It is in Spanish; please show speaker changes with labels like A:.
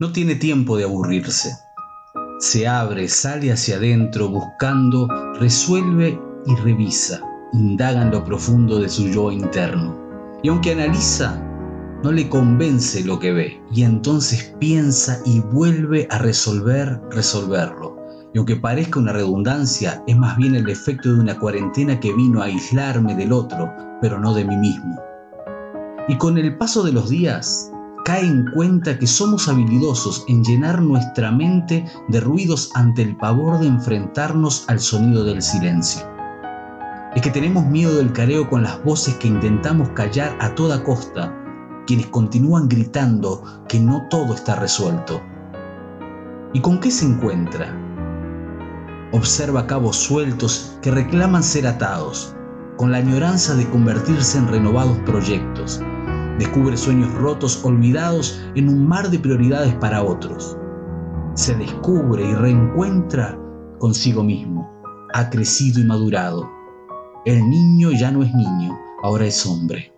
A: No tiene tiempo de aburrirse. Se abre, sale hacia adentro buscando, resuelve y revisa, indaga en lo profundo de su yo interno. Y aunque analiza, no le convence lo que ve y entonces piensa y vuelve a resolver, resolverlo. Y aunque parezca una redundancia, es más bien el efecto de una cuarentena que vino a aislarme del otro, pero no de mí mismo. Y con el paso de los días, cae en cuenta que somos habilidosos en llenar nuestra mente de ruidos ante el pavor de enfrentarnos al sonido del silencio. Es que tenemos miedo del careo con las voces que intentamos callar a toda costa, quienes continúan gritando que no todo está resuelto. ¿Y con qué se encuentra? Observa cabos sueltos que reclaman ser atados, con la añoranza de convertirse en renovados proyectos. Descubre sueños rotos olvidados en un mar de prioridades para otros. Se descubre y reencuentra consigo mismo. Ha crecido y madurado. El niño ya no es niño, ahora es hombre.